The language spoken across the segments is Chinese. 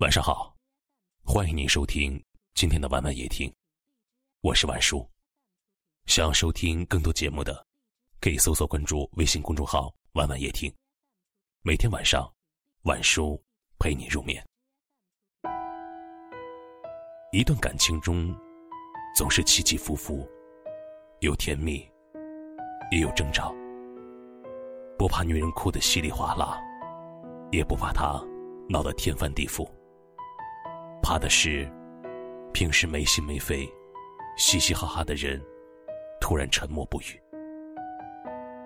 晚上好，欢迎您收听今天的晚晚夜听，我是晚叔。想要收听更多节目的，可以搜索关注微信公众号“晚晚夜听”，每天晚上，晚叔陪你入眠。一段感情中，总是起起伏伏，有甜蜜，也有争吵。不怕女人哭得稀里哗啦，也不怕她闹得天翻地覆。怕的是，平时没心没肺、嘻嘻哈哈的人，突然沉默不语，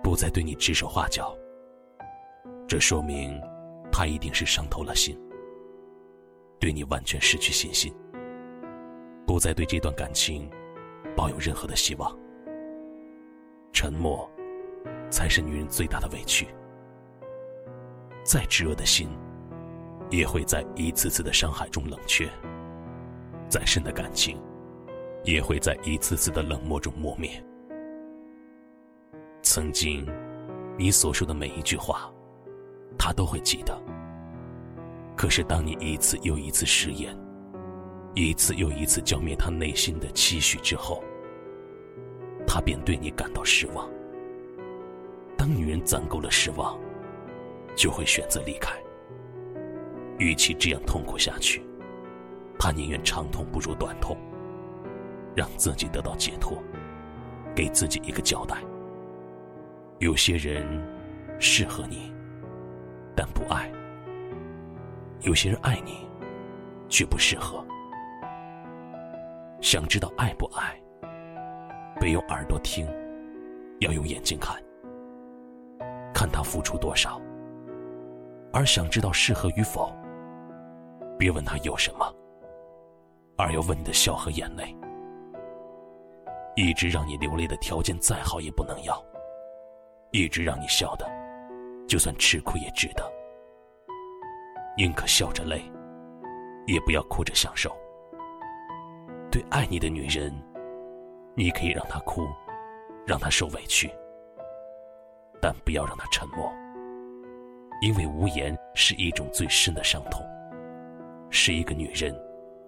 不再对你指手画脚。这说明，他一定是伤透了心，对你完全失去信心，不再对这段感情抱有任何的希望。沉默，才是女人最大的委屈。再炙热的心。也会在一次次的伤害中冷却，再深的感情，也会在一次次的冷漠中磨灭。曾经，你所说的每一句话，他都会记得。可是，当你一次又一次食言，一次又一次浇灭他内心的期许之后，他便对你感到失望。当女人攒够了失望，就会选择离开。与其这样痛苦下去，他宁愿长痛不如短痛，让自己得到解脱，给自己一个交代。有些人适合你，但不爱；有些人爱你，却不适合。想知道爱不爱，别用耳朵听，要用眼睛看，看他付出多少；而想知道适合与否，别问他有什么，而要问你的笑和眼泪。一直让你流泪的条件再好也不能要，一直让你笑的，就算吃苦也值得。宁可笑着累，也不要哭着享受。对爱你的女人，你可以让她哭，让她受委屈，但不要让她沉默，因为无言是一种最深的伤痛。是一个女人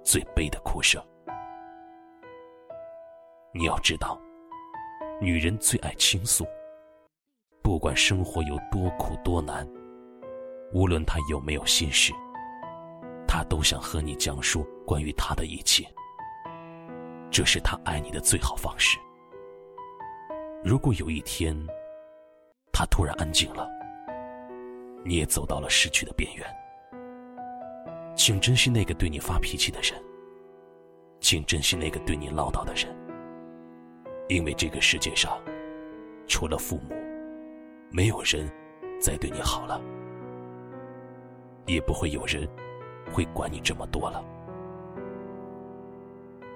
最悲的哭声。你要知道，女人最爱倾诉。不管生活有多苦多难，无论她有没有心事，她都想和你讲述关于她的一切。这是她爱你的最好方式。如果有一天，她突然安静了，你也走到了失去的边缘。请珍惜那个对你发脾气的人，请珍惜那个对你唠叨的人，因为这个世界上，除了父母，没有人再对你好了，也不会有人会管你这么多了。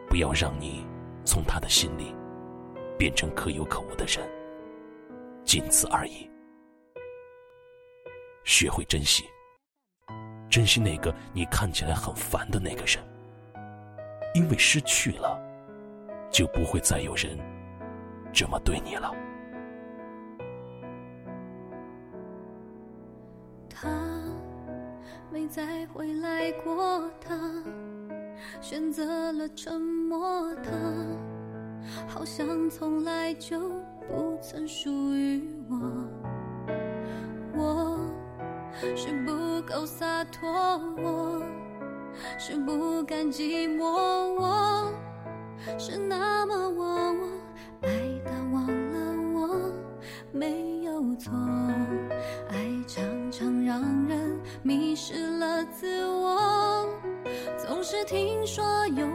不要让你从他的心里变成可有可无的人，仅此而已。学会珍惜。珍惜那个你看起来很烦的那个人，因为失去了，就不会再有人这么对你了。他没再回来过，他选择了沉默，他好像从来就不曾属于我。是不够洒脱，我是不甘寂寞，我是那么忘我，爱到忘了我，没有错。爱常常让人迷失了自我，总是听说有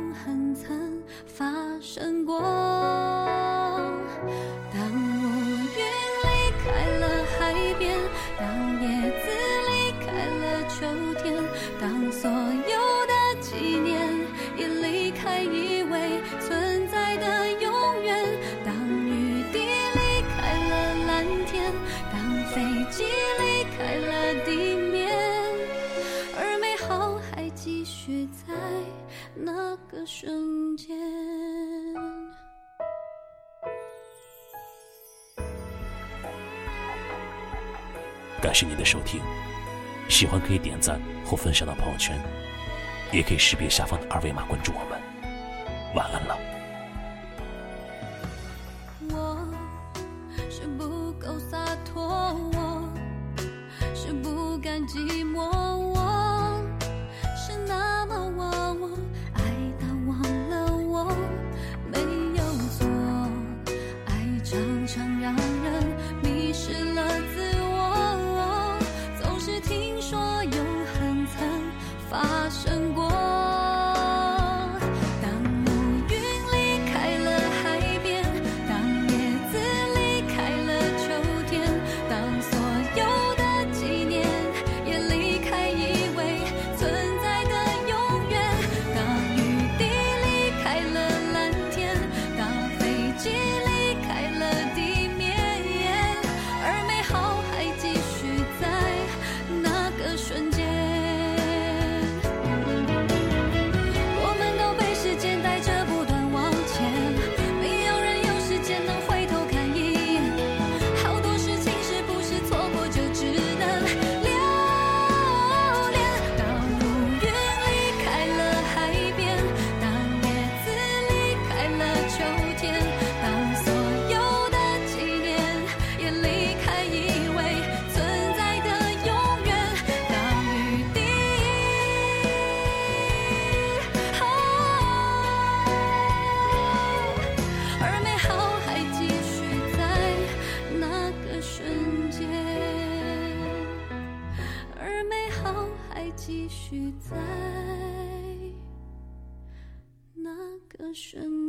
感谢您的收听。喜欢可以点赞或分享到朋友圈也可以识别下方的二维码关注我们。晚安了。我是不够洒脱我是不甘寂寞。许在那个瞬。